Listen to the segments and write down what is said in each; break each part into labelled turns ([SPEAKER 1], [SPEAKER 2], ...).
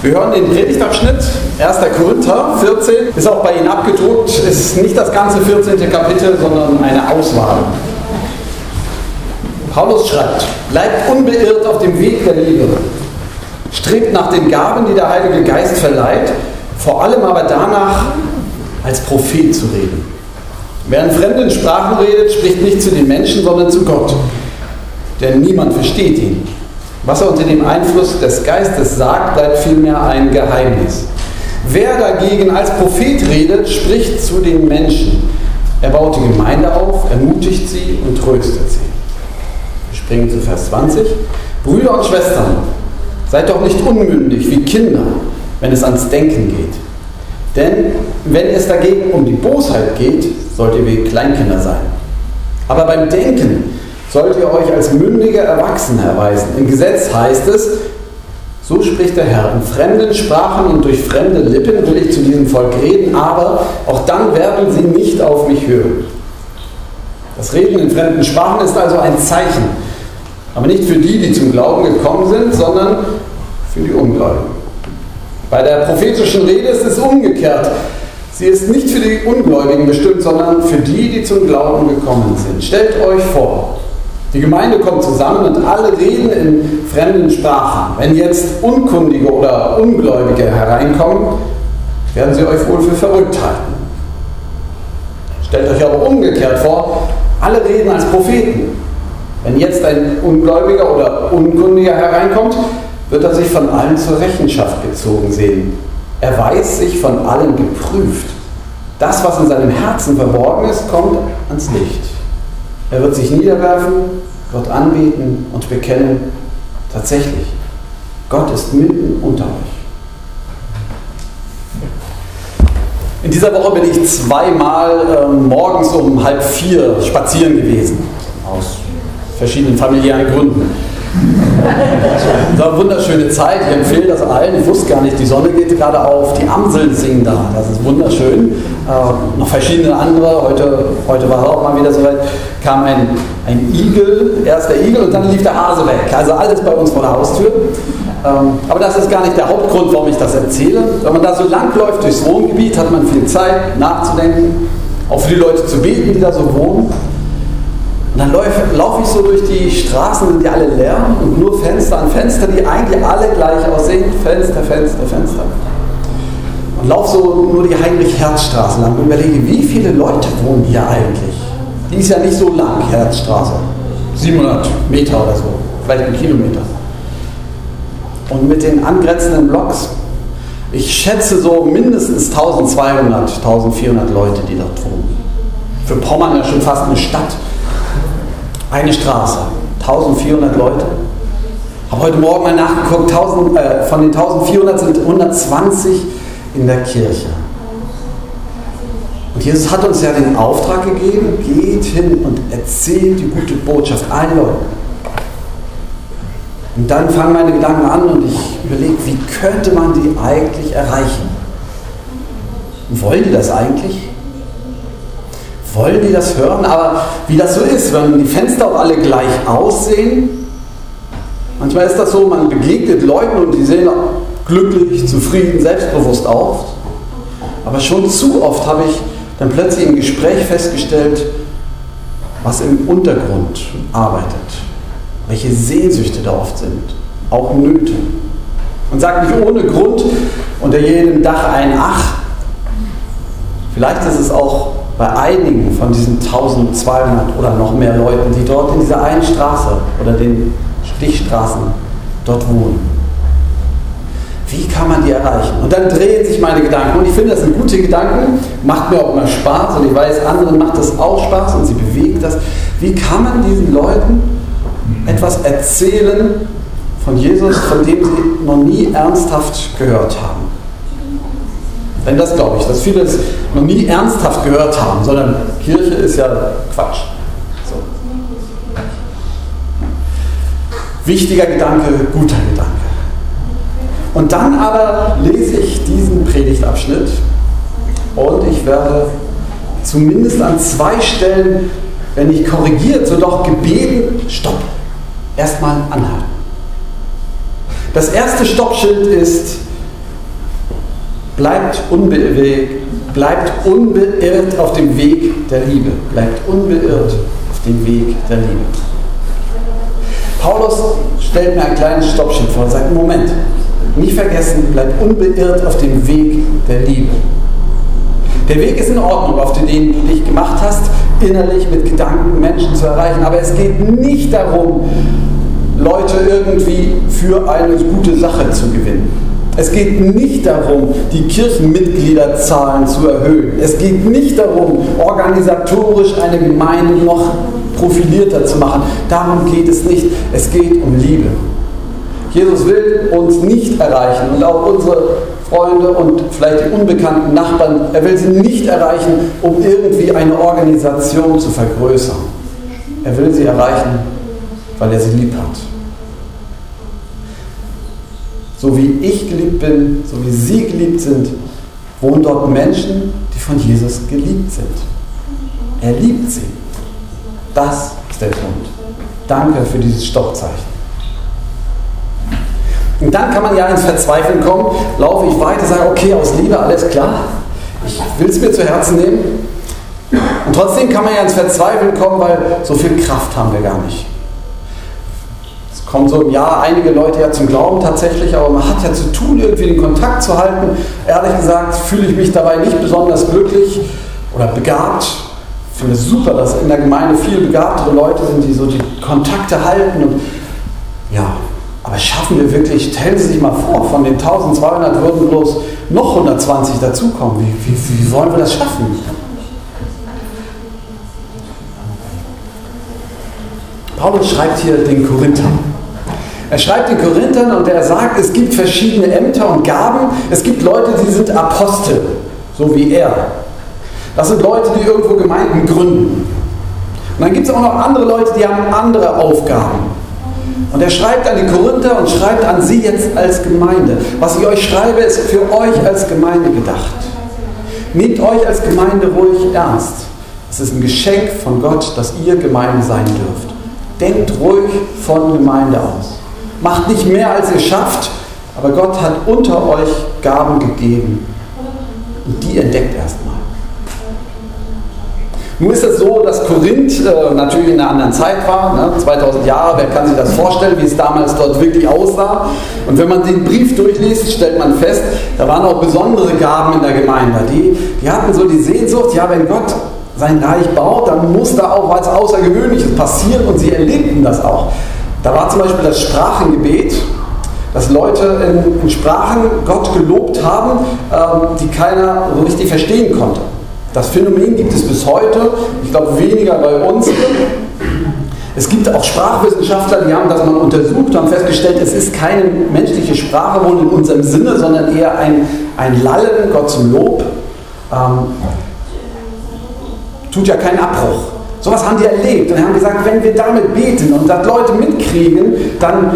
[SPEAKER 1] Wir hören den Predigtabschnitt 1. Korinther 14, ist auch bei Ihnen abgedruckt, ist nicht das ganze 14. Kapitel, sondern eine Auswahl. Paulus schreibt, bleibt unbeirrt auf dem Weg der Liebe, strebt nach den Gaben, die der Heilige Geist verleiht, vor allem aber danach, als Prophet zu reden. Wer in fremden Sprachen redet, spricht nicht zu den Menschen, sondern zu Gott, denn niemand versteht ihn. Was er unter dem Einfluss des Geistes sagt, bleibt vielmehr ein Geheimnis. Wer dagegen als Prophet redet, spricht zu den Menschen. Er baut die Gemeinde auf, ermutigt sie und tröstet sie. Wir springen zu Vers 20. Brüder und Schwestern, seid doch nicht unmündig wie Kinder, wenn es ans Denken geht. Denn wenn es dagegen um die Bosheit geht, sollt ihr wie Kleinkinder sein. Aber beim Denken sollt ihr euch als mündige Erwachsene erweisen. Im Gesetz heißt es, so spricht der Herr, in fremden Sprachen und durch fremde Lippen will ich zu diesem Volk reden, aber auch dann werden sie nicht auf mich hören. Das Reden in fremden Sprachen ist also ein Zeichen, aber nicht für die, die zum Glauben gekommen sind, sondern für die Ungläubigen. Bei der prophetischen Rede ist es umgekehrt. Sie ist nicht für die Ungläubigen bestimmt, sondern für die, die zum Glauben gekommen sind. Stellt euch vor, die Gemeinde kommt zusammen und alle reden in fremden Sprachen. Wenn jetzt Unkundige oder Ungläubige hereinkommen, werden sie euch wohl für verrückt halten. Stellt euch aber umgekehrt vor, alle reden als Propheten. Wenn jetzt ein Ungläubiger oder Unkundiger hereinkommt, wird er sich von allen zur Rechenschaft gezogen sehen. Er weiß sich von allen geprüft. Das, was in seinem Herzen verborgen ist, kommt ans Licht. Er wird sich niederwerfen, Gott anbeten und bekennen, tatsächlich, Gott ist mitten unter euch. In dieser Woche bin ich zweimal äh, morgens um halb vier spazieren gewesen, aus verschiedenen familiären Gründen. Das war eine wunderschöne Zeit. Ich empfehle das allen. Ich wusste gar nicht, die Sonne geht gerade auf. Die Amseln singen da. Das ist wunderschön. Äh, noch verschiedene andere. Heute, heute war es auch mal wieder so weit. Kam ein, ein Igel, erst der Igel und dann lief der Hase weg. Also alles bei uns vor der Haustür. Ähm, aber das ist gar nicht der Hauptgrund, warum ich das erzähle. Wenn man da so lang läuft durchs Wohngebiet, hat man viel Zeit nachzudenken. Auch für die Leute zu beten, die da so wohnen. Und dann laufe lauf ich so durch die Straßen, sind die alle leer und nur Fenster an Fenster, die eigentlich alle gleich aussehen. Fenster, Fenster, Fenster. Und laufe so nur die Heinrich-Herz-Straße lang und überlege, wie viele Leute wohnen hier eigentlich? Die ist ja nicht so lang, Herzstraße. 700 Meter oder so, vielleicht ein Kilometer. Und mit den angrenzenden Blocks, ich schätze so mindestens 1200, 1400 Leute, die dort wohnen. Für Pommern ja schon fast eine Stadt. Eine Straße, 1400 Leute. Habe heute Morgen mal nachgeguckt, 1000, äh, von den 1400 sind 120 in der Kirche. Und Jesus hat uns ja den Auftrag gegeben, geht hin und erzählt die gute Botschaft allen Leuten. Und dann fangen meine Gedanken an und ich überlege, wie könnte man die eigentlich erreichen? wollen die das eigentlich? Wollen die das hören, aber wie das so ist, wenn die Fenster auch alle gleich aussehen, manchmal ist das so, man begegnet Leuten und die sehen glücklich, zufrieden, selbstbewusst aus, aber schon zu oft habe ich dann plötzlich im Gespräch festgestellt, was im Untergrund arbeitet, welche Sehnsüchte da oft sind, auch Nöte. Man sagt nicht ohne Grund unter jedem Dach ein Ach. Vielleicht ist es auch bei einigen von diesen 1200 oder noch mehr Leuten, die dort in dieser einen Straße oder den Stichstraßen dort wohnen. Wie kann man die erreichen? Und dann drehen sich meine Gedanken. Und ich finde, das sind gute Gedanken. Macht mir auch immer Spaß. Und ich weiß, anderen macht das auch Spaß und sie bewegt das. Wie kann man diesen Leuten etwas erzählen von Jesus, von dem sie noch nie ernsthaft gehört haben? Denn das glaube ich, dass viele es noch nie ernsthaft gehört haben, sondern Kirche ist ja Quatsch. So. Wichtiger Gedanke, guter Gedanke. Und dann aber lese ich diesen Predigtabschnitt und ich werde zumindest an zwei Stellen, wenn nicht korrigiert, so doch gebeten, stopp, erstmal anhalten. Das erste Stoppschild ist bleibt unbewegt, bleibt unbeirrt auf dem Weg der Liebe. Bleibt unbeirrt auf dem Weg der Liebe. Paulus stellt mir ein kleines Stoppschild vor und sagt, Moment, nicht vergessen, bleib unbeirrt auf dem Weg der Liebe. Der Weg ist in Ordnung, auf den du dich gemacht hast, innerlich mit Gedanken Menschen zu erreichen. Aber es geht nicht darum, Leute irgendwie für eine gute Sache zu gewinnen. Es geht nicht darum, die Kirchenmitgliederzahlen zu erhöhen. Es geht nicht darum, organisatorisch eine Gemeinde noch profilierter zu machen. Darum geht es nicht. Es geht um Liebe. Jesus will uns nicht erreichen und auch unsere Freunde und vielleicht die unbekannten Nachbarn, er will sie nicht erreichen, um irgendwie eine Organisation zu vergrößern. Er will sie erreichen, weil er sie lieb hat. So wie ich geliebt bin, so wie Sie geliebt sind, wohnen dort Menschen, die von Jesus geliebt sind. Er liebt sie. Das ist der Grund. Danke für dieses Stoppzeichen. Und dann kann man ja ins Verzweifeln kommen, laufe ich weiter, sage, okay, aus Liebe, alles klar, ich will es mir zu Herzen nehmen. Und trotzdem kann man ja ins Verzweifeln kommen, weil so viel Kraft haben wir gar nicht. Kommen so im Jahr einige Leute ja zum Glauben tatsächlich, aber man hat ja zu tun, irgendwie den Kontakt zu halten. Ehrlich gesagt fühle ich mich dabei nicht besonders glücklich oder begabt. Ich finde es super, dass in der Gemeinde viel begabtere Leute sind, die so die Kontakte halten und ja, aber schaffen wir wirklich, stellen Sie sich mal vor, von den 1200 würden bloß noch 120 dazukommen. Wie, wie, wie wollen wir das schaffen? Paulus schreibt hier den Korinthern. Er schreibt den Korinthern und er sagt, es gibt verschiedene Ämter und Gaben. Es gibt Leute, die sind Apostel, so wie er. Das sind Leute, die irgendwo Gemeinden gründen. Und dann gibt es auch noch andere Leute, die haben andere Aufgaben. Und er schreibt an die Korinther und schreibt an sie jetzt als Gemeinde. Was ich euch schreibe, ist für euch als Gemeinde gedacht. Nehmt euch als Gemeinde ruhig ernst. Es ist ein Geschenk von Gott, dass ihr Gemeinde sein dürft. Denkt ruhig von Gemeinde aus. Macht nicht mehr, als ihr schafft, aber Gott hat unter euch Gaben gegeben. Und die entdeckt erstmal. Nun ist es so, dass Korinth äh, natürlich in einer anderen Zeit war, ne? 2000 Jahre, wer kann sich das vorstellen, wie es damals dort wirklich aussah. Und wenn man den Brief durchliest, stellt man fest, da waren auch besondere Gaben in der Gemeinde. Die, die hatten so die Sehnsucht, ja, wenn Gott sein Reich baut, dann muss da auch was Außergewöhnliches passieren und sie erlebten das auch. Da war zum Beispiel das Sprachengebet, dass Leute in, in Sprachen Gott gelobt haben, ähm, die keiner so richtig verstehen konnte. Das Phänomen gibt es bis heute, ich glaube weniger bei uns. Es gibt auch Sprachwissenschaftler, die haben das mal untersucht und haben festgestellt, es ist keine menschliche Sprache wohl in unserem Sinne, sondern eher ein, ein Lallen, Gott zum Lob. Ähm, tut ja keinen Abbruch. Sowas haben die erlebt und haben gesagt, wenn wir damit beten und das Leute mitkriegen, dann,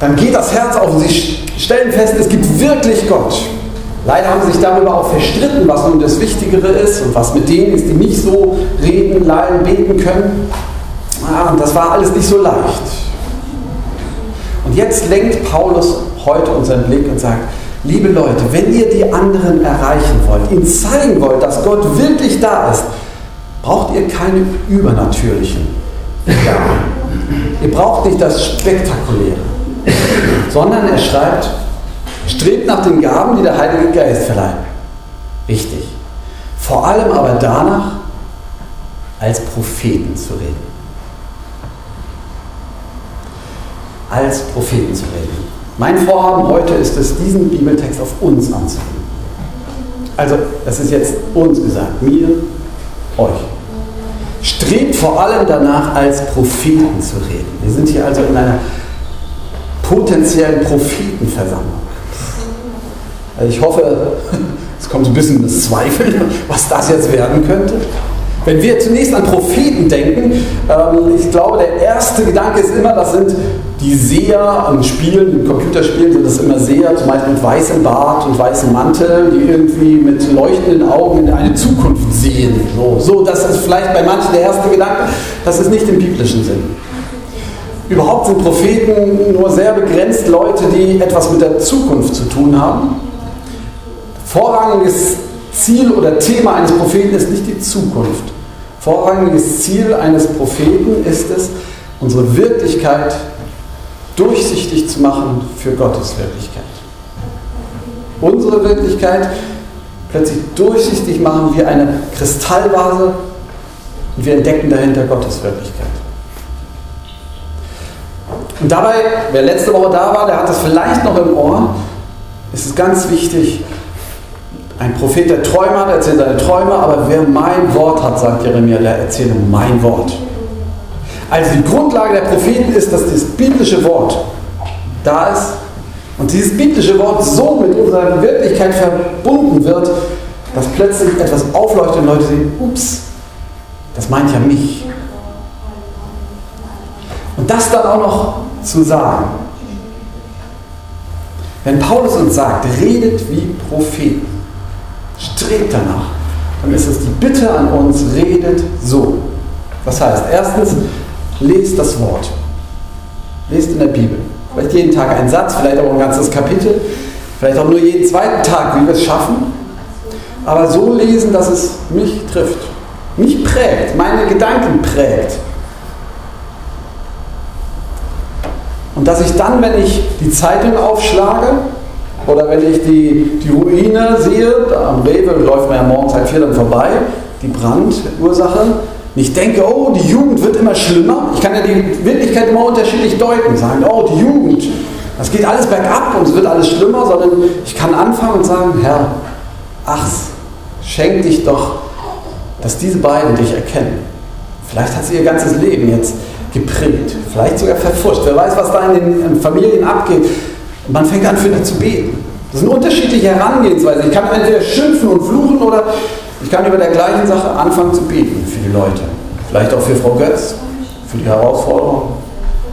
[SPEAKER 1] dann geht das Herz auf und sie stellen fest, es gibt wirklich Gott. Leider haben sie sich darüber auch verstritten, was nun das Wichtigere ist und was mit denen ist, die nicht so reden, leiden, beten können. Ah, das war alles nicht so leicht. Und jetzt lenkt Paulus heute unseren Blick und sagt, liebe Leute, wenn ihr die anderen erreichen wollt, ihnen zeigen wollt, dass Gott wirklich da ist, braucht ihr keine übernatürlichen Gaben. Ihr braucht nicht das Spektakuläre, sondern er schreibt, Strebt nach den Gaben, die der Heilige Geist verleiht. Wichtig. Vor allem aber danach, als Propheten zu reden. Als Propheten zu reden. Mein Vorhaben heute ist es, diesen Bibeltext auf uns anzuwenden. Also, das ist jetzt uns gesagt, mir, euch. Strebt vor allem danach, als Propheten zu reden. Wir sind hier also in einer potenziellen Prophetenversammlung. Also ich hoffe, es kommt ein bisschen das Zweifeln, was das jetzt werden könnte. Wenn wir zunächst an Propheten denken, ähm, ich glaube, der erste Gedanke ist immer, das sind die Seher an Spielen, in Computerspielen sind das immer Seher, zum Beispiel mit weißem Bart und weißem Mantel, die irgendwie mit leuchtenden Augen in eine Zukunft sehen. So, so das ist vielleicht bei manchen der erste Gedanke, das ist nicht im biblischen Sinn. Überhaupt sind Propheten nur sehr begrenzt Leute, die etwas mit der Zukunft zu tun haben Vorrangiges Ziel oder Thema eines Propheten ist nicht die Zukunft. Vorrangiges Ziel eines Propheten ist es, unsere Wirklichkeit durchsichtig zu machen für Gottes Wirklichkeit. Unsere Wirklichkeit plötzlich durchsichtig machen wie eine Kristallvase und wir entdecken dahinter Gottes Wirklichkeit. Und dabei, wer letzte Woche da war, der hat das vielleicht noch im Ohr, ist es ganz wichtig, ein Prophet, der Träume hat, erzählt seine Träume, aber wer mein Wort hat, sagt Jeremia, der erzählt mein Wort. Also die Grundlage der Propheten ist, dass das biblische Wort da ist und dieses biblische Wort so mit unserer Wirklichkeit verbunden wird, dass plötzlich etwas aufleuchtet und Leute sehen, ups, das meint ja mich. Und das dann auch noch zu sagen. Wenn Paulus uns sagt, redet wie Propheten, strebt danach, dann ist es die Bitte an uns, redet so. Das heißt, erstens, lest das Wort. Lest in der Bibel. Vielleicht jeden Tag einen Satz, vielleicht auch ein ganzes Kapitel, vielleicht auch nur jeden zweiten Tag, wie wir es schaffen. Aber so lesen, dass es mich trifft, mich prägt, meine Gedanken prägt. Und dass ich dann, wenn ich die Zeitung aufschlage oder wenn ich die, die Ruine sehe, am Rewe läuft man ja morgens halb vier dann vorbei, die Brandursache, nicht denke, oh, die Jugend wird immer schlimmer. Ich kann ja die Wirklichkeit immer unterschiedlich deuten. Sagen, oh, die Jugend, das geht alles bergab und es wird alles schlimmer, sondern ich kann anfangen und sagen, Herr, ach, schenk dich doch, dass diese beiden dich erkennen. Vielleicht hat sie ihr ganzes Leben jetzt geprägt, vielleicht sogar verfuscht. Wer weiß, was da in den Familien abgeht. Man fängt an, für die zu beten. Das sind unterschiedliche Herangehensweisen. Ich kann entweder schimpfen und fluchen oder ich kann über der gleichen Sache anfangen zu beten für die Leute. Vielleicht auch für Frau Götz, für die Herausforderung.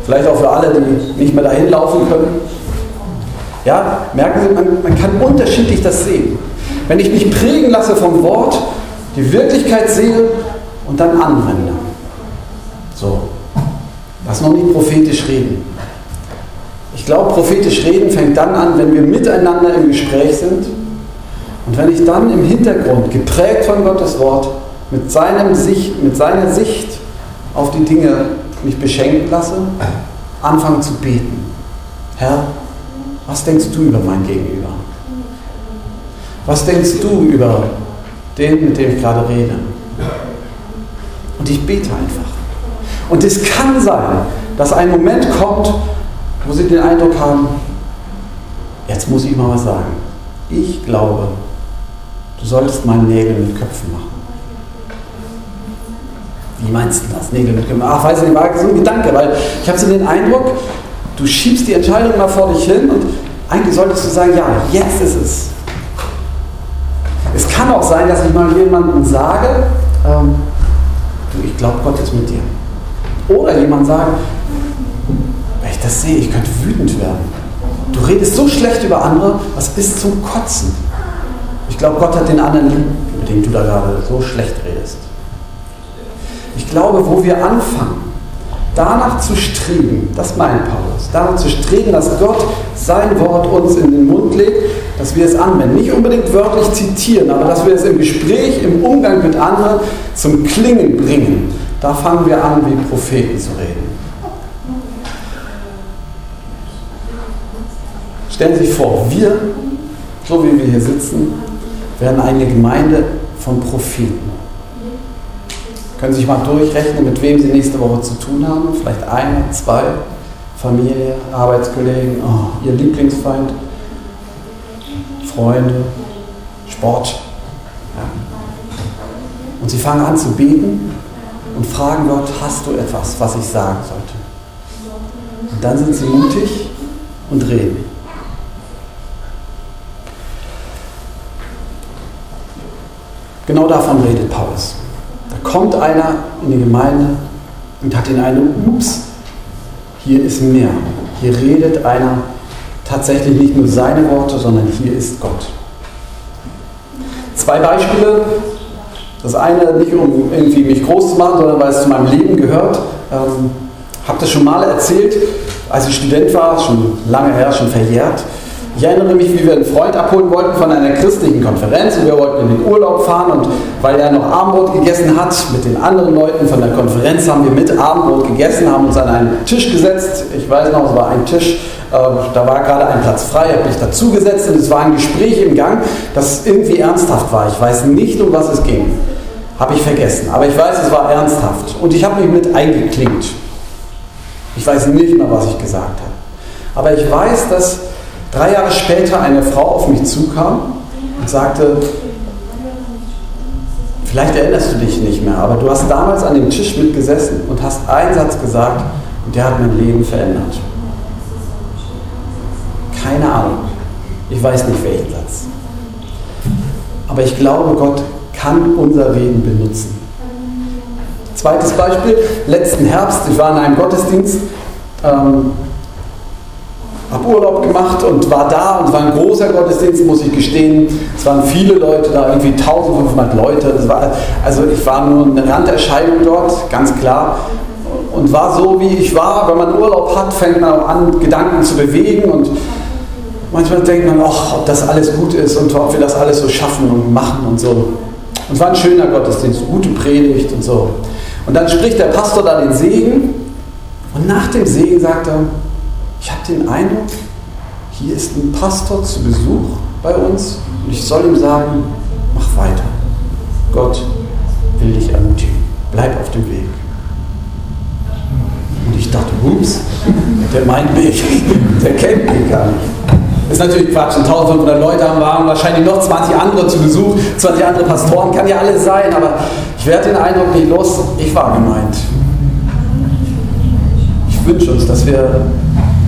[SPEAKER 1] Vielleicht auch für alle, die nicht mehr dahin laufen können. Ja, merken Sie, man, man kann unterschiedlich das sehen. Wenn ich mich prägen lasse vom Wort, die Wirklichkeit sehe und dann anwende. So. Lass noch nicht prophetisch reden. Ich glaube, prophetisch reden fängt dann an, wenn wir miteinander im Gespräch sind und wenn ich dann im Hintergrund, geprägt von Gottes Wort, mit, seinem Sicht, mit seiner Sicht auf die Dinge mich beschenken lasse, anfange zu beten. Herr, was denkst du über mein Gegenüber? Was denkst du über den, mit dem ich gerade rede? Und ich bete einfach. Und es kann sein, dass ein Moment kommt, wo sie den Eindruck haben, jetzt muss ich mal was sagen. Ich glaube, Du solltest mal Nägel mit Köpfen machen. Wie meinst du das? Nägel mit Köpfen? Ach, weiß ich nicht, war so ein Gedanke, weil ich habe so den Eindruck, du schiebst die Entscheidung mal vor dich hin und eigentlich solltest du sagen, ja, jetzt ist es. Es kann auch sein, dass ich mal jemandem sage, ähm, du, ich glaube, Gott ist mit dir. Oder jemand sagt, wenn ich das sehe, ich könnte wütend werden. Du redest so schlecht über andere, was ist zum Kotzen. Ich glaube, Gott hat den anderen lieb, mit dem du da gerade so schlecht redest. Ich glaube, wo wir anfangen, danach zu streben, das meint Paulus, danach zu streben, dass Gott sein Wort uns in den Mund legt, dass wir es anwenden. Nicht unbedingt wörtlich zitieren, aber dass wir es im Gespräch, im Umgang mit anderen zum Klingen bringen. Da fangen wir an, wie Propheten zu reden. Stellen Sie sich vor, wir, so wie wir hier sitzen, werden eine Gemeinde von Propheten. Können Sie sich mal durchrechnen, mit wem Sie nächste Woche zu tun haben? Vielleicht eine, zwei, Familie, Arbeitskollegen, oh, Ihr Lieblingsfeind, Freunde, Sport. Ja. Und Sie fangen an zu beten und fragen Gott, hast du etwas, was ich sagen sollte? Und dann sind Sie mutig und reden. Genau davon redet Paulus. Da kommt einer in die Gemeinde und hat den Eindruck, ups, hier ist mehr. Hier redet einer tatsächlich nicht nur seine Worte, sondern hier ist Gott. Zwei Beispiele. Das eine nicht, um irgendwie mich groß zu machen, sondern weil es zu meinem Leben gehört. Ähm, habe das schon mal erzählt, als ich Student war, schon lange her, schon verjährt, Ich erinnere mich, wie wir einen Freund abholen wollten von einer christlichen Konferenz und wir wollten in den Urlaub fahren und weil er noch Abendbrot gegessen hat, mit den anderen Leuten von der Konferenz haben wir mit Abendbrot gegessen, haben uns an einen Tisch gesetzt. Ich weiß noch, es war ein Tisch, äh, da war gerade ein Platz frei, habe mich dazugesetzt und es war ein Gespräch im Gang, das irgendwie ernsthaft war. Ich weiß nicht, um was es ging. Habe ich vergessen. Aber ich weiß, es war ernsthaft. Und ich habe mich mit eingeklinkt. Ich weiß nicht mehr, was ich gesagt habe. Aber ich weiß, dass drei Jahre später eine Frau auf mich zukam und sagte, vielleicht erinnerst du dich nicht mehr, aber du hast damals an dem Tisch mitgesessen und hast einen Satz gesagt und der hat mein Leben verändert. Keine Ahnung. Ich weiß nicht welchen Satz. Aber ich glaube, Gott kann unser Reden benutzen. Zweites Beispiel, letzten Herbst, ich war in einem Gottesdienst, ähm, habe Urlaub gemacht und war da und war ein großer Gottesdienst, muss ich gestehen. Es waren viele Leute da, irgendwie 1500 Leute. War, also ich war nur eine Randerscheinung dort, ganz klar. Und war so, wie ich war. Wenn man Urlaub hat, fängt man an, Gedanken zu bewegen und manchmal denkt man, ach, ob das alles gut ist und ob wir das alles so schaffen und machen und so. Und es war ein schöner Gottesdienst, gute Predigt und so. Und dann spricht der Pastor da den Segen und nach dem Segen sagt er, ich habe den Eindruck, hier ist ein Pastor zu Besuch bei uns und ich soll ihm sagen, mach weiter. Gott will dich ermutigen. Bleib auf dem Weg. Und ich dachte, ups, der meint mich, der kennt mich gar nicht. Ist natürlich Quatsch, 1500 Leute haben waren wahrscheinlich noch 20 andere zu Besuch, 20 andere Pastoren, kann ja alles sein, aber ich werde den Eindruck nicht los, ich war gemeint. Ich wünsche uns, dass wir,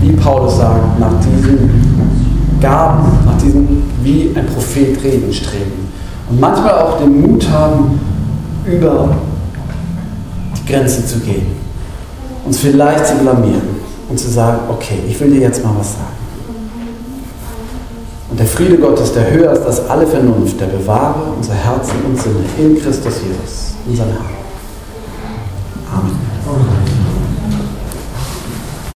[SPEAKER 1] wie Paulus sagt, nach diesen Gaben, nach diesem wie ein Prophet reden streben. Und manchmal auch den Mut haben, über die Grenze zu gehen. Uns vielleicht zu blamieren und zu sagen, okay, ich will dir jetzt mal was sagen. Und der Friede Gottes, der höher ist als alle Vernunft, der bewahre unser Herzen und Sinne in Christus Jesus, unseren Herrn.